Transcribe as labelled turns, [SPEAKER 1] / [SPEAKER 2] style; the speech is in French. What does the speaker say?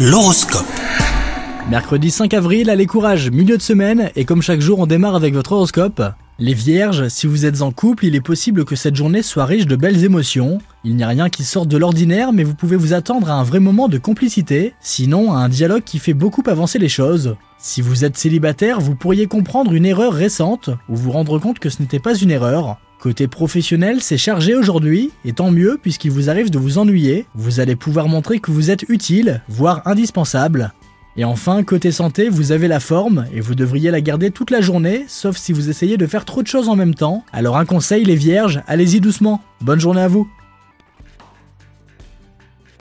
[SPEAKER 1] L'horoscope.
[SPEAKER 2] Mercredi 5 avril, allez courage, milieu de semaine, et comme chaque jour on démarre avec votre horoscope. Les vierges, si vous êtes en couple, il est possible que cette journée soit riche de belles émotions. Il n'y a rien qui sorte de l'ordinaire, mais vous pouvez vous attendre à un vrai moment de complicité, sinon à un dialogue qui fait beaucoup avancer les choses. Si vous êtes célibataire, vous pourriez comprendre une erreur récente, ou vous rendre compte que ce n'était pas une erreur. Côté professionnel, c'est chargé aujourd'hui, et tant mieux puisqu'il vous arrive de vous ennuyer, vous allez pouvoir montrer que vous êtes utile, voire indispensable. Et enfin, côté santé, vous avez la forme, et vous devriez la garder toute la journée, sauf si vous essayez de faire trop de choses en même temps. Alors un conseil les vierges, allez-y doucement. Bonne journée à vous